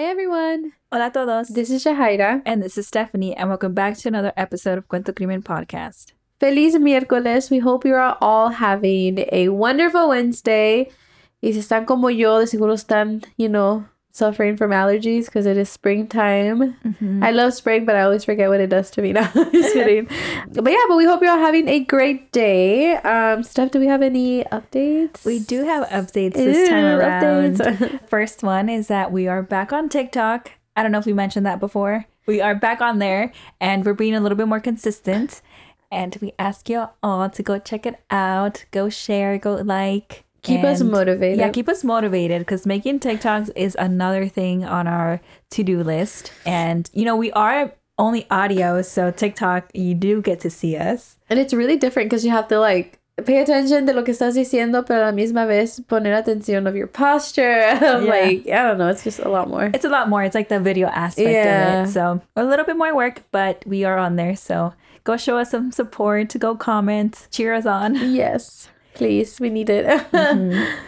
Hey everyone, Hola todos. this is Shahaira. and this is Stephanie, and welcome back to another episode of Cuento Crimen Podcast. Feliz miércoles. We hope you are all having a wonderful Wednesday. Y si están como yo, de seguro están, you know, suffering from allergies because it is springtime. I love spring, but I always forget what it does to me now. Just kidding. But yeah, but we hope you're all having a great day. Um, Steph, do we have any updates? We do have updates this time around. updates. First one is that we are back on TikTok. I don't know if we mentioned that before. We are back on there, and we're being a little bit more consistent. And we ask you all to go check it out, go share, go like. Keep us motivated. Yeah, keep us motivated because making TikToks is another thing on our to do list. And, you know, we are only audio, so TikTok, you do get to see us. And it's really different because you have to like pay attention to lo que estás diciendo, pero a la misma vez poner atención of your posture. Like, I don't know, it's just a lot more. It's a lot more. It's like the video aspect Yeah. of it. So a little bit more work, but we are on there. So go show us some support, go comment, cheer us on. Yes, please, we need it.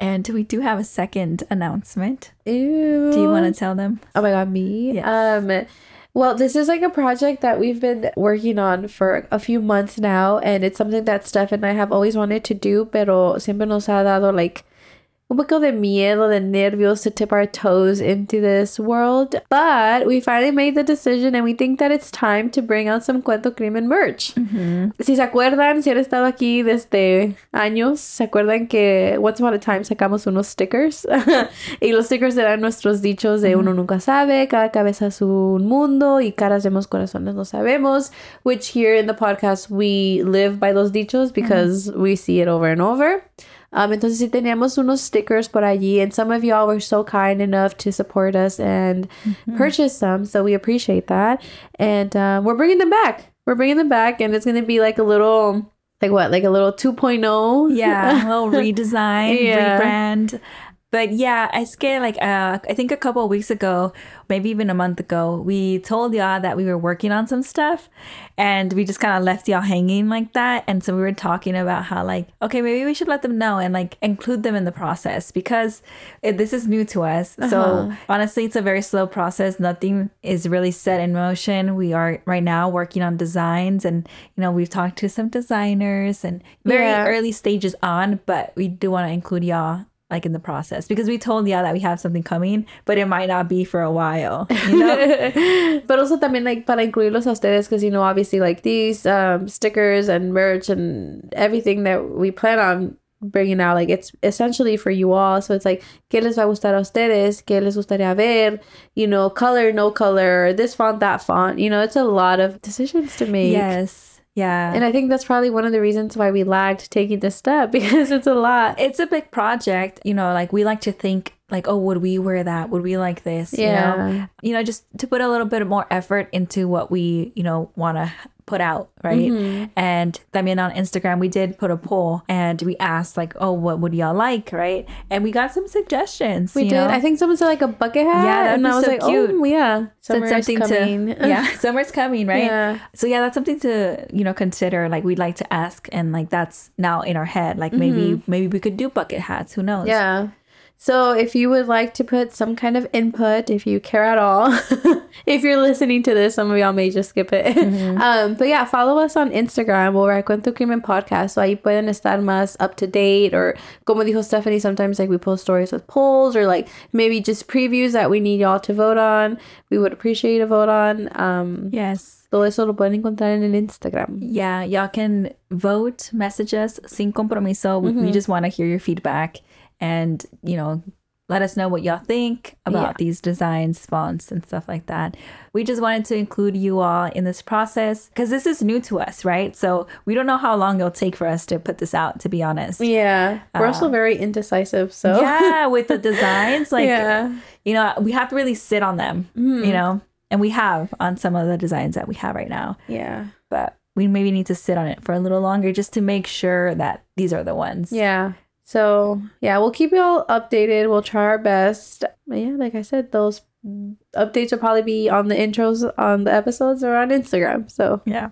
And we do have a second announcement. Ew. Do you want to tell them? Oh my god, me? Yes. Um well, this is like a project that we've been working on for a few months now, and it's something that Steph and I have always wanted to do, pero siempre nos ha dado like un poco de miedo, de nervios to tip our toes into this world. But we finally made the decision, and we think that it's time to bring out some Cuento Crimen merch. Mm-hmm. Si se acuerdan, si han estado aquí desde años, se acuerdan que once upon a time sacamos unos stickers y los stickers eran nuestros dichos de uno mm-hmm. nunca sabe, cada cabeza es un mundo y caras vemos, corazones no sabemos, which here in the podcast we live by those dichos because mm-hmm. we see it over and over. Um, entonces sí teníamos unos stickers por allí and some of y'all were so kind enough to support us and purchase some so we appreciate that and uh, we're bringing them back we're bringing them back and it's gonna be like a little like what like a little 2.0 Yeah, a little redesign, Yeah. rebrand. But yeah, I scared like uh, I think a couple of weeks ago, maybe even a month ago, we told y'all that we were working on some stuff, and we just kind of left y'all hanging like that. And so we were talking about how like okay, maybe we should let them know and like include them in the process because it, this is new to us. So Uh-huh. honestly, it's a very slow process. Nothing is really set in motion. We are right now working on designs, and you know we've talked to some designers and very Yeah. early stages on, but we do want to include y'all like in the process because we told y'all that we have something coming, but it might not be for a while. You know? but also también like para incluirlos a ustedes because you know obviously like these um, stickers and merch and everything that we plan on bringing out like it's essentially for you all so it's like qué les va a gustar a ustedes qué les gustaría ver you know color no color this font that font you know it's a lot of decisions to make yes. Yeah. and I think that's probably one of the reasons why we lagged taking this step because it's a lot it's a big project, you know, like we like to think like, oh, would we wear that? Would we like this? You know? Yeah. You know, just to put a little bit more effort into what we, you know, want to put out, right? Mm-hmm. And I mean, on Instagram, we did put a poll and we asked, like, oh, what would y'all like, right? And we got some suggestions. we did know? I think someone said like a bucket hat Yeah, that'd and I was so like cute. oh yeah said Summer something coming. to yeah summer's coming right Yeah. so yeah that's something to you know consider like we'd like to ask and like that's now in our head like Mm-hmm. maybe maybe we could do bucket hats who knows Yeah. So if you would like to put some kind of input, if you care at all, if you're listening to this, some of y'all may just skip it. Um, but yeah, follow us on Instagram or at Cuento Crimen Podcast. So ahí pueden estar más up to date or como dijo Stephanie, sometimes like we post stories with polls or like maybe just previews that we need y'all to vote on. We would appreciate a vote on. Um, yes todo eso lo pueden encontrar en el Instagram. yeah y'all can vote message us sin compromiso Mm-hmm. we just want to hear your feedback and you know let us know what y'all think about Yeah. these designs fonts and stuff like that we just wanted to include you all in this process because this is new to us right so we don't know how long it'll take for us to put this out to be honest Yeah. We're also um, very indecisive, so yeah with the designs like yeah. you know we have to really sit on them mm-hmm. you know and we have on some of the designs that we have right now Yeah. but we maybe need to sit on it for a little longer just to make sure that these are the ones Yeah. So yeah, we'll keep you all updated. We'll try our best. But yeah, like I said, those updates will probably be on the intros on the episodes or on Instagram. So yeah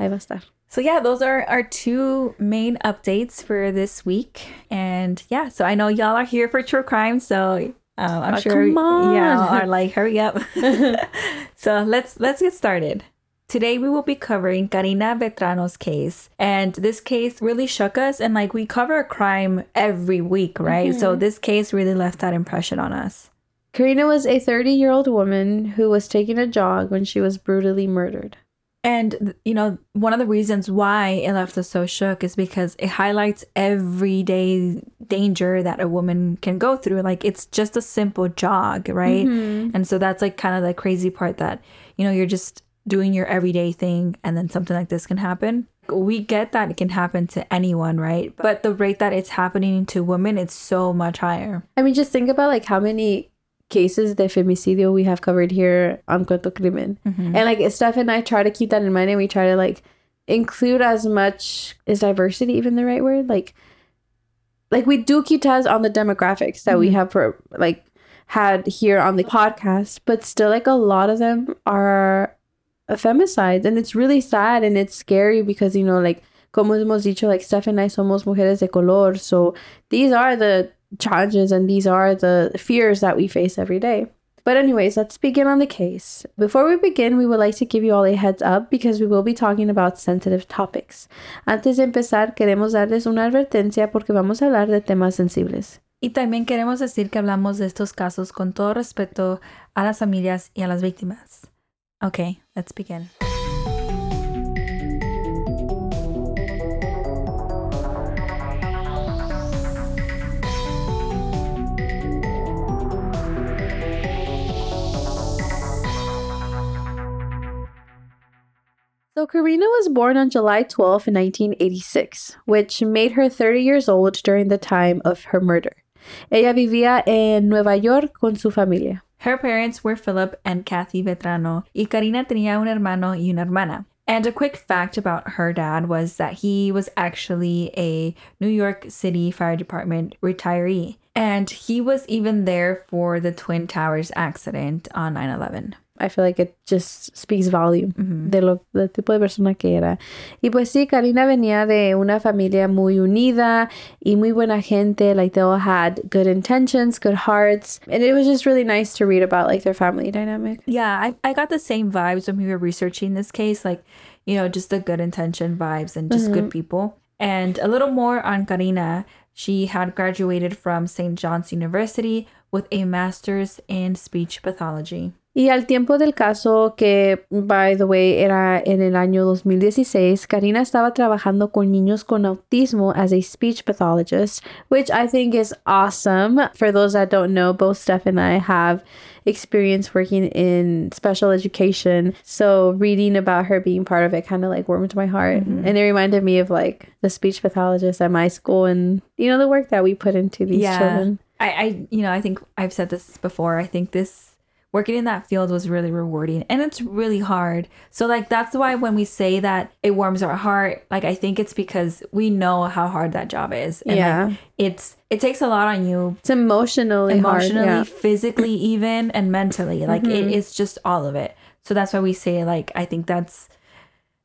I a estar. so yeah those are our two main updates for this week and yeah so i know y'all are here for true crime so Um, I'm Oh, sure, yeah, are like, hurry up. so let's let's get started. Today we will be covering Karina Vetrano's case, and this case really shook us. And like we cover a crime every week, right? So mm-hmm. this case really left that impression on us. Karina was a 30 year old woman who was taking a jog when she was brutally murdered. And you know, one of the reasons why it left us so shook is because it highlights everyday danger that a woman can go through. Like it's just a simple jog, right? Mm-hmm. And so that's like kind of the crazy part that, you know, you're just doing your everyday thing and then something like this can happen. We get that it can happen to anyone, right? But the rate that it's happening to women, it's so much higher. I mean, just think about like how many cases de femicidio we have covered here on Cuento Crimen. Mm-hmm. And like Steph and I try to keep that in mind and we try to like include as much is diversity even the right word? Like like we do keep tabs on the demographics that we mm-hmm. have for like had here on the podcast, but still like a lot of them are femicides and it's really sad and it's scary because you know like como hemos dicho like Steph and I somos mujeres de color so these are the challenges and these are the fears that we face every day. But anyways let's begin on the case. Before we begin we would like to give you all a heads up because we will be talking about sensitive topics. Antes de empezar queremos darles una advertencia porque vamos a hablar de temas sensibles. Y también queremos decir que hablamos de estos casos con todo respeto a las familias y a las víctimas. Okay, let's begin. So Karina was born on July 12, 1986, which made her 30 years old during the time of her murder. Ella vivía en Nueva York con su familia. Her parents were Philip and Kathy Vetrano, y Karina tenía un hermano y una hermana. And a quick fact about her dad was that he was actually a New York City Fire Department retiree. And he was even there for the Twin Towers accident on 9 11. I feel like it just speaks volume de lo del tipo de persona que era. Y pues sí, Karina venía de una familia muy unida y muy buena gente. Like they all had good intentions, good hearts, and it was just really nice to read about like their family dynamic. Yeah, I, I got the same vibes when we were researching this case. Like, you know, just the good intention vibes and just good mm-hmm. people. And a little more on Karina. She had graduated from St. John's University with a master's in speech pathology. Y al tiempo del caso, que by the way era en el año 2016, Karina estaba trabajando con niños con autismo as a speech pathologist, which I think is awesome. For those that don't know, both Steph and I have experience working in special education. So reading about her being part of it kind of like warmed my heart. Mm-hmm. And it reminded me of like the speech pathologist at my school and, you know, the work that we put into these children. I, I, you know, I think I've said this before. I think this working in that field was really rewarding and it's really hard. So, like, that's why when we say that it warms our heart, like, I think it's because we know how hard that job is. And Yeah. like, it's, it takes a lot on you It's emotionally, emotionally, hard. physically, even, and mentally. Like, Mm-hmm. it's just all of it. So, that's why we say, like, I think that's,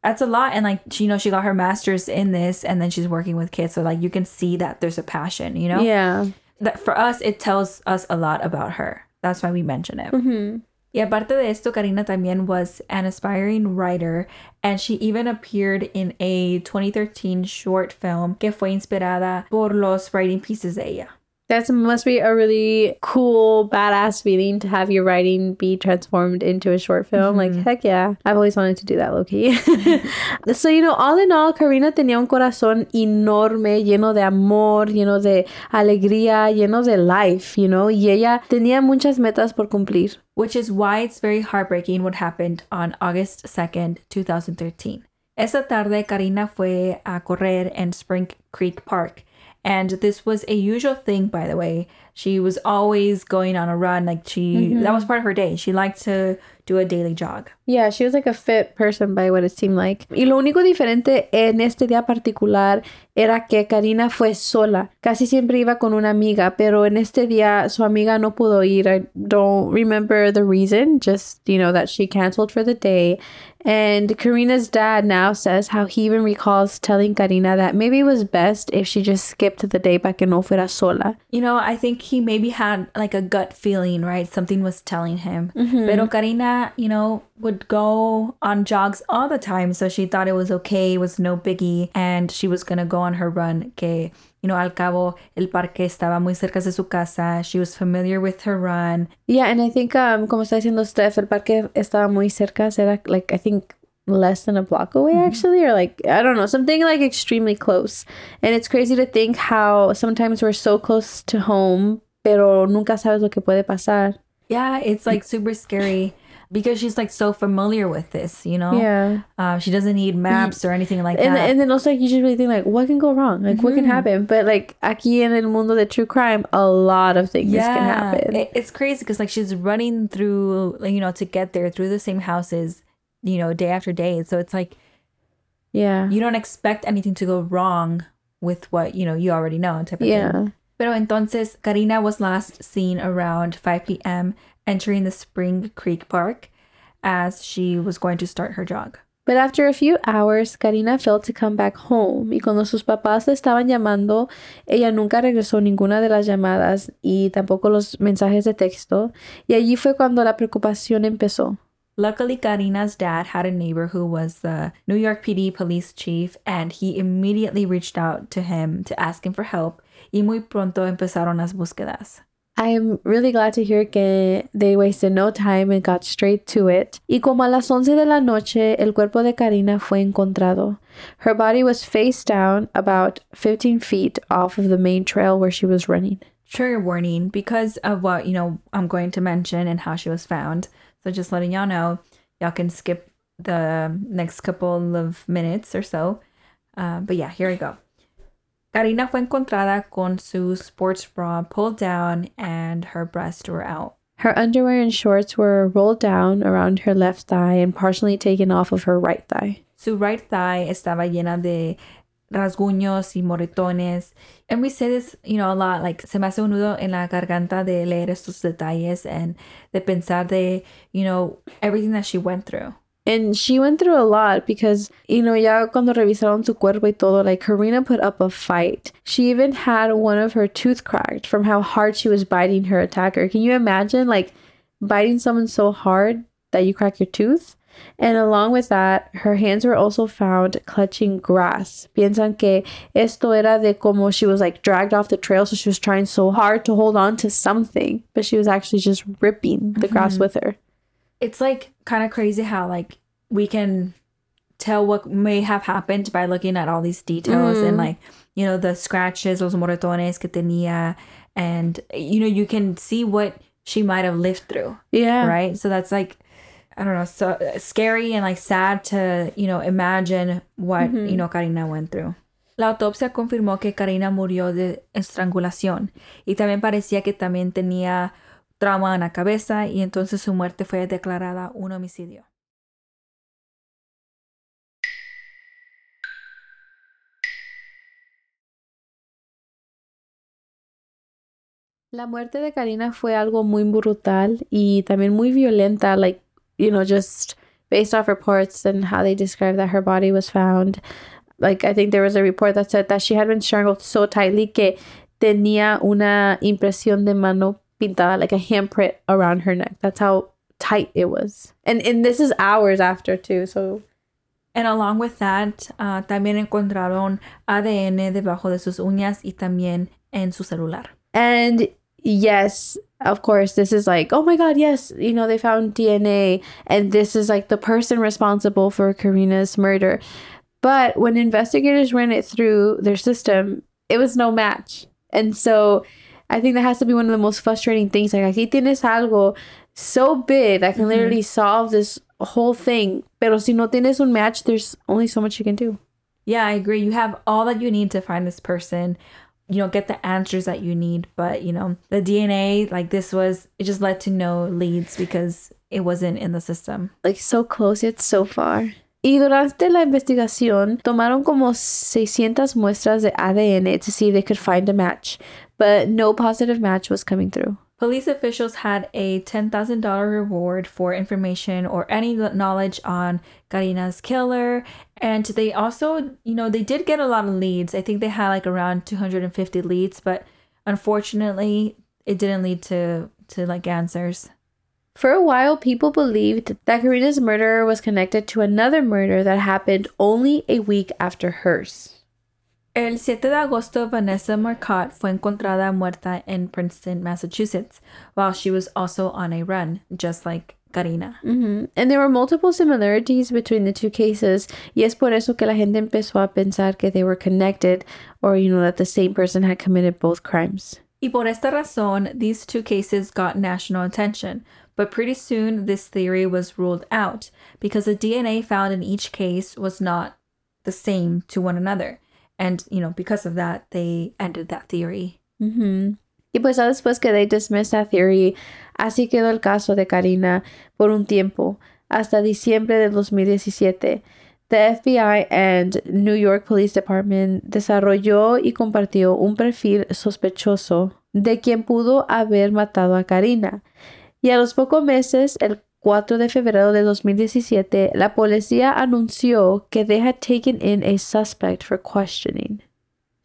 that's a lot and like she, you know she got her master's in this and then she's working with kids so like you can see that there's a passion you know Yeah. that for us it tells us a lot about her that's why we mention it Mm-hmm. y aparte de esto Karina también was an aspiring writer and she even appeared in a 2013 short film que fue inspirada por los writing pieces de ella That must be a really cool, badass feeling to have your writing be transformed into a short film. Like, mm-hmm. heck yeah. I've always wanted to do that, Loki. so, you know, all in all, Karina tenía un corazón enorme, lleno de amor, lleno de alegría, lleno de life, you know, y ella tenía muchas metas por cumplir. which is why it's very heartbreaking what happened on August 2nd, 2013. Esa tarde, Karina fue a correr en Spring Creek Park. And this was a usual thing, by the way. She was always going on a run. Like, she, that mm-hmm. was part of her day. She liked to do a daily jog. Yeah, she was like a fit person by what it seemed like. Y lo único diferente en este día particular era que Karina fue sola. Casi siempre iba con una amiga, pero en este día su amiga no pudo ir. I don't remember the reason, just, you know, that she canceled for the day. And Karina's dad now says how he even recalls telling Karina that maybe it was best if she just skipped the day para que no fuera sola. You know, I think he maybe had like a gut feeling, right? Something was telling him. Mm-hmm. Pero Karina, you know, would go on jogs all the time. So she thought it was okay, it was no biggie. And she was going to go on her run. Que, you know, al cabo, el parque estaba muy cerca de su casa. She was familiar with her run. Yeah, and I think, um, como está diciendo Steph, el parque estaba muy cerca. Era like, I think, less than a block away actually or like i don't know something like extremely close and it's crazy to think how sometimes we're so close to home pero nunca sabes lo que puede pasar Yeah, it's like super scary because she's like so familiar with this, you know? yeah Uh, she doesn't need maps or anything like and, that. and then also like, you just really think like what can go wrong like what can happen but like aquí en el mundo de true crime a lot of things can happen It- it's crazy because like she's running through, like, you know, to get there through the same houses, you know, day after day. So it's like yeah you don't expect anything to go wrong with what you know you already know type of yeah thing. Pero entonces Karina was last seen around 5 p.m. entering the Spring Creek Park as she was going to start her jog. But after a few hours, Karina failed to come back home y cuando sus papás le estaban llamando, ella nunca regresó ninguna de las llamadas y tampoco los mensajes de texto y allí fue cuando la preocupación empezó. Luckily, Karina's dad had a neighbor who was the New York PD police chief, and he immediately reached out to him to ask him for help. Y muy pronto empezaron las búsquedas. I'm really glad to hear que they wasted no time and got straight to it. Y como a las 11 de la noche, el cuerpo de Karina fue encontrado. Her body was face down about 15 feet off of the main trail where she was running. Trigger warning because of what you know I'm going to mention and how she was found. So just letting y'all know, y'all can skip the next couple of minutes or so. Uh, but yeah, here we go. Karina fue encontrada con su sports bra pulled down and her breasts were out. Her underwear and shorts were rolled down around her left thigh and partially taken off of her right thigh. Su right thigh estaba llena de rasguños y moretones. And we say this, you know, a lot, like se me hace un nudo en la garganta de leer estos detalles and de pensar de, you know, everything that she went through. And she went through a lot because, you know, ya cuando revisaron su cuerpo y todo, like Karina put up a fight. She even had one of her tooth cracked from how hard she was biting her attacker. Can you imagine, like, biting someone so hard that you crack your tooth? And along with that, her hands were also found clutching grass. Piensan que esto era de como she was like dragged off the trail, so she was trying so hard to hold on to something, but she was actually just ripping the grass mm-hmm. with her. It's like kind of crazy how like we can tell what may have happened by looking at all these details and mm. like, you know, the scratches, los moretones que tenía and you know, you can see what she might have lived through. Yeah. right? So that's like, I don't know, so uh, scary and like sad to, you know, imagine what, mm-hmm. you know, Karina went through. La autopsia confirmó que Karina murió de estrangulación y también parecía que también tenía trauma en la cabeza y entonces su muerte fue declarada un homicidio. La muerte de Karina fue algo muy brutal y también muy violenta, like, you know, just based off reports and how they described that her body was found. Like, I think there was a report that said that she had been strangled so tightly que tenía una impresión de mano like a handprint around her neck. That's how tight it was. And and this is hours after too, so And along with that, ah, también encontraron ADN debajo de sus uñas y también en su celular. And yes, of course, this is like, oh my God, yes, you know, they found DNA, and this is like the person responsible for Karina's murder. But when investigators ran it through their system, it was no match. And so I think that has to be one of the most frustrating things. Like, aquí tienes algo so big that can mm-hmm. literally solve this whole thing. Pero si no tienes un match, there's only so much you can do. Yeah, I agree. You have all that you need to find this person. You know, get the answers that you need. But, you know, the DNA, like this was, it just led to no leads because it wasn't in the system. like so close yet so far. Y durante la investigación tomaron como 600 muestras de ADN to see if they could find a match, but no positive match was coming through. Police officials had a $10,000 reward for information or any knowledge on Karina's killer. And they also, you know, they did get a lot of leads. I think they had like around 250 leads, but unfortunately, it didn't lead to to like answers. For a while, people believed that Karina's murderer was connected to another murder that happened only a week after hers. El 7 de agosto, Vanessa Marcotte fue encontrada muerta in Princeton, Massachusetts, while she was also on a run, just like Karina. hmm And there were multiple similarities between the two cases, y es por eso que la gente empezó a pensar que they were connected, or, you know, that the same person had committed both crimes. Y por esta razón, these two cases got national attention. But pretty soon, this theory was ruled out because the DNA found in each case was not the same to one another. And, you know, because of that, they ended that theory. Y pues después que they dismissed that theory, así quedó el caso de Karina por un tiempo, hasta diciembre de 2017. The FBI and New York Police Department desarrolló y compartió un perfil sospechoso de quien pudo haber matado a Karina. Y a los pocos meses, el 4 de febrero de 2017, la policía anunció que they had taken in a suspect for questioning.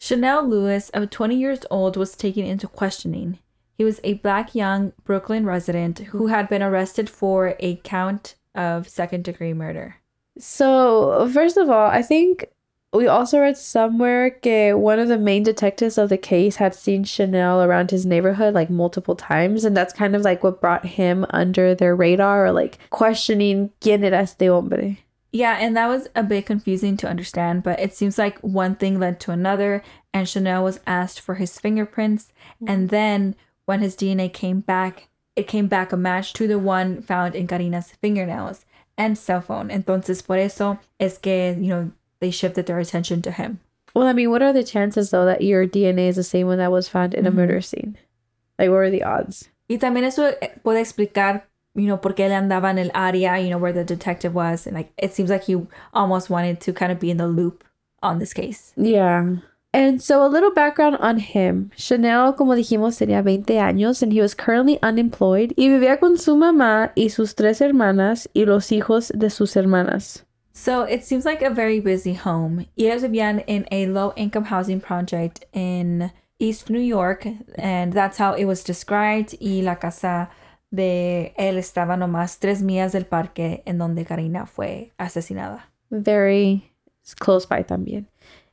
Chanel Lewis, of 20 years old, was taken into questioning. He was a black young Brooklyn resident who had been arrested for a count of second degree murder. So, first of all, I think we also read somewhere that one of the main detectives of the case had seen Chanel around his neighborhood like multiple times, and that's kind of like what brought him under their radar or like questioning quién era este hombre. Yeah, and that was a bit confusing to understand, but it seems like one thing led to another, and Chanel was asked for his fingerprints, mm. and then when his DNA came back, it came back a match to the one found in Karina's fingernails and cell phone. Entonces, por eso es que, you know, they shifted their attention to him. Well, I mean, what are the chances though that your DNA is the same one that was found in a mm-hmm. murder scene? Like, what are the odds? Y también eso puede explicar, you know, por qué él andaba en el área, you know, where the detective was. And like, it seems like he almost wanted to kind of be in the loop on this case. Yeah. And so a little background on him. Chanel, como dijimos, tenía 20 años and he was currently unemployed y vivía con su mamá y sus tres hermanas y los hijos de sus hermanas. So it seems like a very busy home. Ellos vivían in a low income housing project in East New York, and that's how it was described. Y la casa de él estaba nomás tres millas del parque en donde Karina fue asesinada. Very close by también.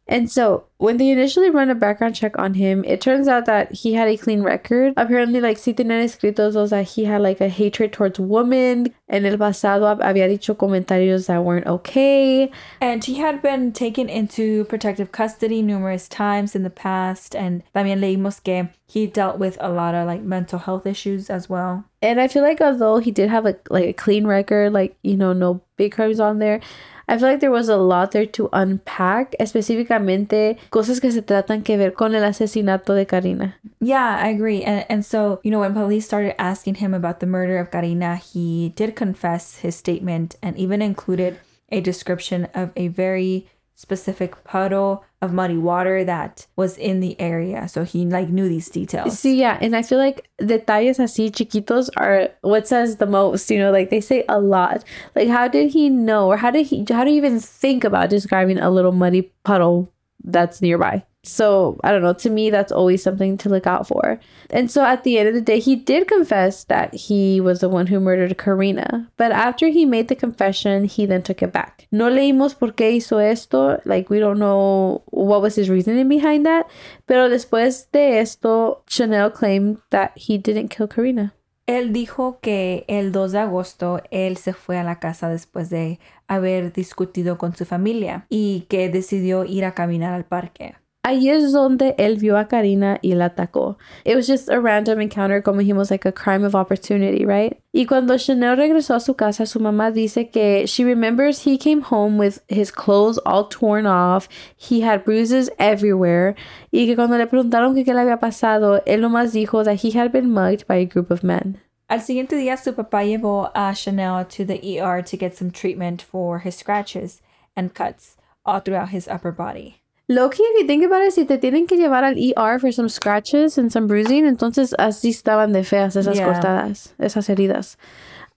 And so when they initially run a background check on him, it turns out that he had a clean record. Apparently, like sí tenían escritos those that he had like a hatred towards women. En el pasado hab- había dicho comentarios that weren't okay. And he had been taken into protective custody numerous times in the past. And también leímos que he dealt with a lot of like mental health issues as well. And I feel like although he did have a like a clean record, like you know, no big crimes on there, I feel like there was a lot there to unpack, específicamente cosas que se tratan que ver con el asesinato de Karina. Yeah, I agree. And and so, you know, when police started asking him about the murder of Karina, he did confess his statement and even included a description of a very specific puddle of muddy water that was in the area. So he like knew these details. See, yeah, and I feel like detalles así chiquitos are what says the most. You know, like they say a lot. Like, how did he know, or how did he, how do you even think about describing a little muddy puddle that's nearby? So I don't know. To me, that's always something to look out for. And so at the end of the day, he did confess that he was the one who murdered Karina. But after he made the confession, he then took it back. No leímos por qué hizo esto. Like we don't know what was his reasoning behind that. Pero después de esto, Chanel claimed that he didn't kill Karina. Él dijo que el 2 de agosto él se fue a la casa después de haber discutido con su familia y que decidió ir a caminar al parque. Ahí es donde él vio a Karina y la atacó. It was just a random encounter, como dijimos, like a crime of opportunity, right? Y cuando Chanel regresó a su casa, su mamá dice que she remembers he came home with his clothes all torn off, he had bruises everywhere, y que cuando le preguntaron que qué le había pasado, él nomás dijo that he had been mugged by a group of men. Al siguiente día, su papá llevó a Chanel to the ER to get some treatment for his scratches and cuts all throughout his upper body. Loki, if you think about it, si te tienen que llevar al ER for some scratches and some bruising, entonces así estaban de feas esas Yeah. cortadas, esas heridas.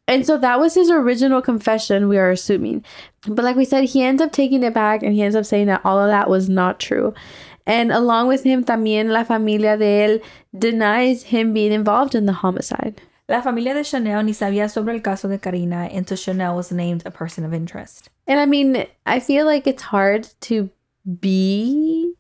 And so that was his original confession, we are assuming. But like we said, he ends up taking it back and he ends up saying that all of that was not true. And along with him, también la familia de él denies him being involved in the homicide. La familia de Chanel ni sabía sobre el caso de Karina until Chanel was named a person of interest. And I mean, I feel like it's hard to be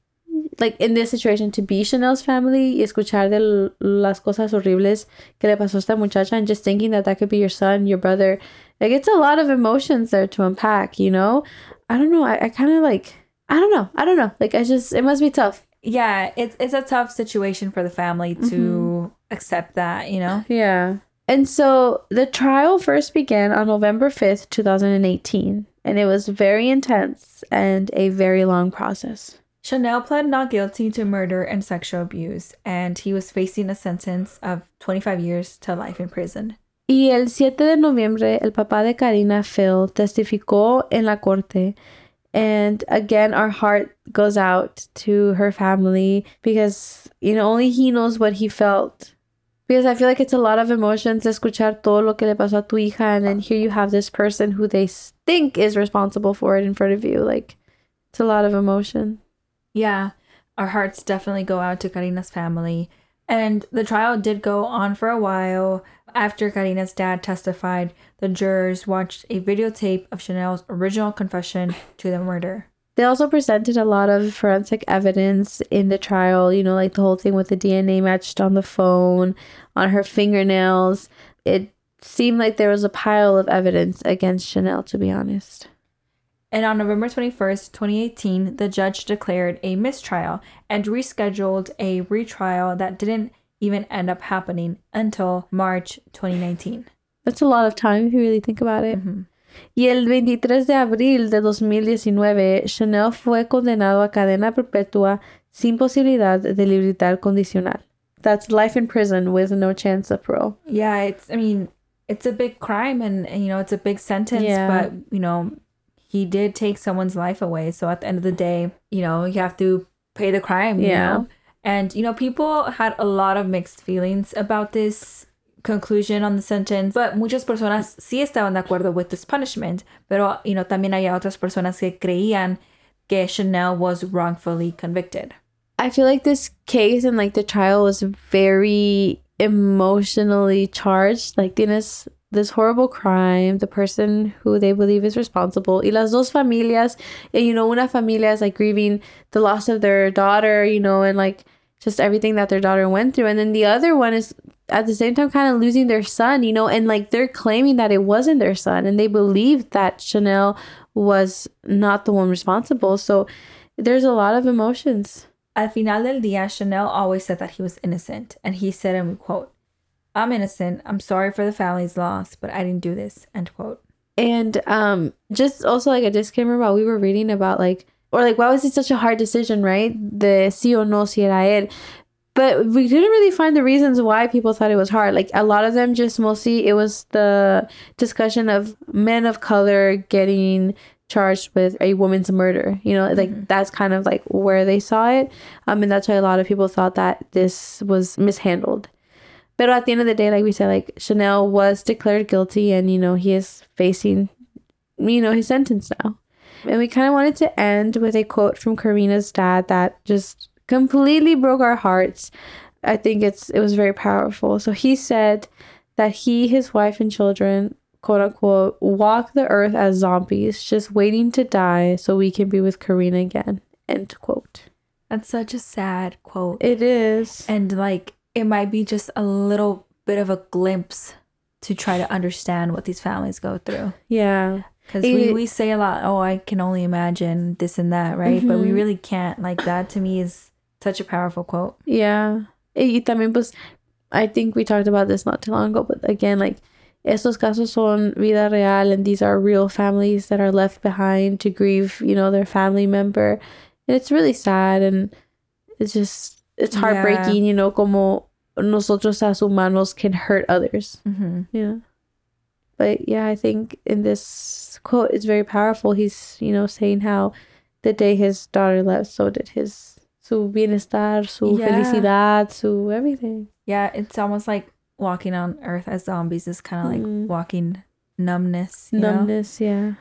like in this situation to be Chanel's family y escuchar de las cosas horribles que le pasó a esta muchacha and just thinking that that could be your son, your brother. Like it's a lot of emotions there to unpack, you know? I don't know. I, I kind of like, I don't know. I don't know. Like I just, it must be tough. Yeah, it's it's a tough situation for the family to mm-hmm. accept that, you know? Yeah. And so the trial first began on November 5th, 2018, and it was very intense and a very long process. Chanel pled not guilty to murder and sexual abuse, and he was facing a sentence of 25 years to life in prison. Y el 7 de noviembre, el papá de Karina, Phil, testificó en la corte. And again, our heart goes out to her family because, you know, only he knows what he felt. Because I feel like it's a lot of emotions escuchar todo lo que le pasó a tu hija. And then here you have this person who they think is responsible for it in front of you. Like, it's a lot of emotion. Yeah, our hearts definitely go out to Karina's family. And the trial did go on for a while. After Karina's dad testified, the jurors watched a videotape of Chanel's original confession to the murder. They also presented a lot of forensic evidence in the trial, you know, like the whole thing with the DNA matched on the phone, on her fingernails. It seemed like there was a pile of evidence against Chanel, to be honest. And on November 21st, 2018, the judge declared a mistrial and rescheduled a retrial that didn't even end up happening until March 2019. That's a lot of time if you really think about it. Mm-hmm. Y el 23 de abril de 2019, Chanel fue condenado a cadena perpetua sin posibilidad de libertad condicional. That's life in prison with no chance of parole. Yeah, it's, I mean, it's a big crime and, and you know, it's a big sentence, yeah. but, you know, he did take someone's life away. So at the end of the day, you know, you have to pay the crime, you yeah. know? And, you know, people had a lot of mixed feelings about this conclusion on the sentence, but muchas personas sí estaban de acuerdo with this punishment, pero, you know, también hay otras personas que creían que Chanel was wrongfully convicted. I feel like this case and like the trial was very emotionally charged. Like tienes this horrible crime, the person who they believe is responsible. Y las dos familias, and, you know, una familia is like grieving the loss of their daughter, you know, and like just everything that their daughter went through. And then the other one is at the same time kind of losing their son, you know, and like they're claiming that it wasn't their son and they believe that Chanel was not the one responsible. So there's a lot of emotions. Al final del día, Chanel always said that he was innocent. And he said, and we quote, I'm innocent. I'm sorry for the family's loss, but I didn't do this. End quote. And um, just also like a disclaimer while we were reading about like or like why was it such a hard decision, right? The sí o no si era él. But we didn't really find the reasons why people thought it was hard. Like a lot of them just mostly it was the discussion of men of color getting charged with a woman's murder. You know, like mm-hmm. that's kind of like where they saw it. Um, and that's why a lot of people thought that this was mishandled. But at the end of the day, like we said, like Chanel was declared guilty and, you know, he is facing, you know, his sentence now. And we kind of wanted to end with a quote from Karina's dad that just completely broke our hearts. I think it's it was very powerful. So he said that he, his wife, and children, quote unquote, walk the earth as zombies, just waiting to die so we can be with Karina again. End quote. That's such a sad quote. It is. And like it might be just a little bit of a glimpse to try to understand what these families go through. Yeah. Because we, we say a lot, oh, I can only imagine this and that, right? Mm-hmm. But we mm-hmm. really can't. Like, that to me is such a powerful quote. Yeah. Y también, pues, I think we talked about this not too long ago, but again, like, estos casos son vida real, and these are real families that are left behind to grieve, you know, their family member. And it's really sad, and it's just, it's heartbreaking, yeah. you know, como nosotros as humanos can hurt others. Mm-hmm. Yeah. But yeah, I think in this quote, it's very powerful. He's, you know, saying how the day his daughter left, so did his su bienestar, su yeah. felicidad, su everything. Yeah, it's almost like walking on earth as zombies is kind of mm. like walking numbness. numbness, know? yeah.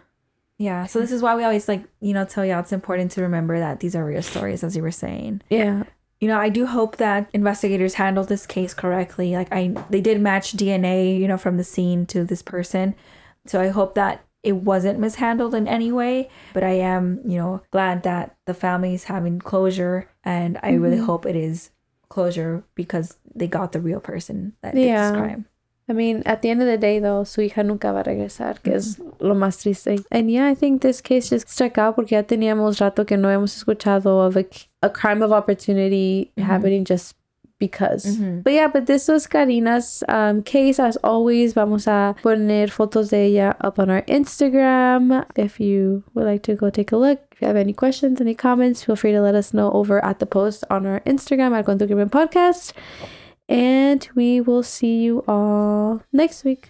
Yeah. So this is why we always like, you know, tell y'all it's important to remember that these are real stories, as you were saying. Yeah. You know, I do hope that investigators handled this case correctly. Like I they did match DNA, you know, from the scene to this person. So I hope that it wasn't mishandled in any way. But I am, you know, glad that the family is having closure and I really mm-hmm. hope it is closure because they got the real person that did Yeah. this crime. I mean, at the end of the day, though, su hija nunca va a regresar, que es mm-hmm. lo más triste. And yeah, I think this case just stuck out porque ya teníamos rato que no hemos escuchado of a, a crime of opportunity mm-hmm. happening just because. But yeah, but this was Karina's um, case. As always, vamos a poner fotos de ella up on our Instagram. If you would like to go take a look, if you have any questions, any comments, feel free to let us know over at the post on our Instagram at Cuento Crimen Podcast. And we will see you all next week.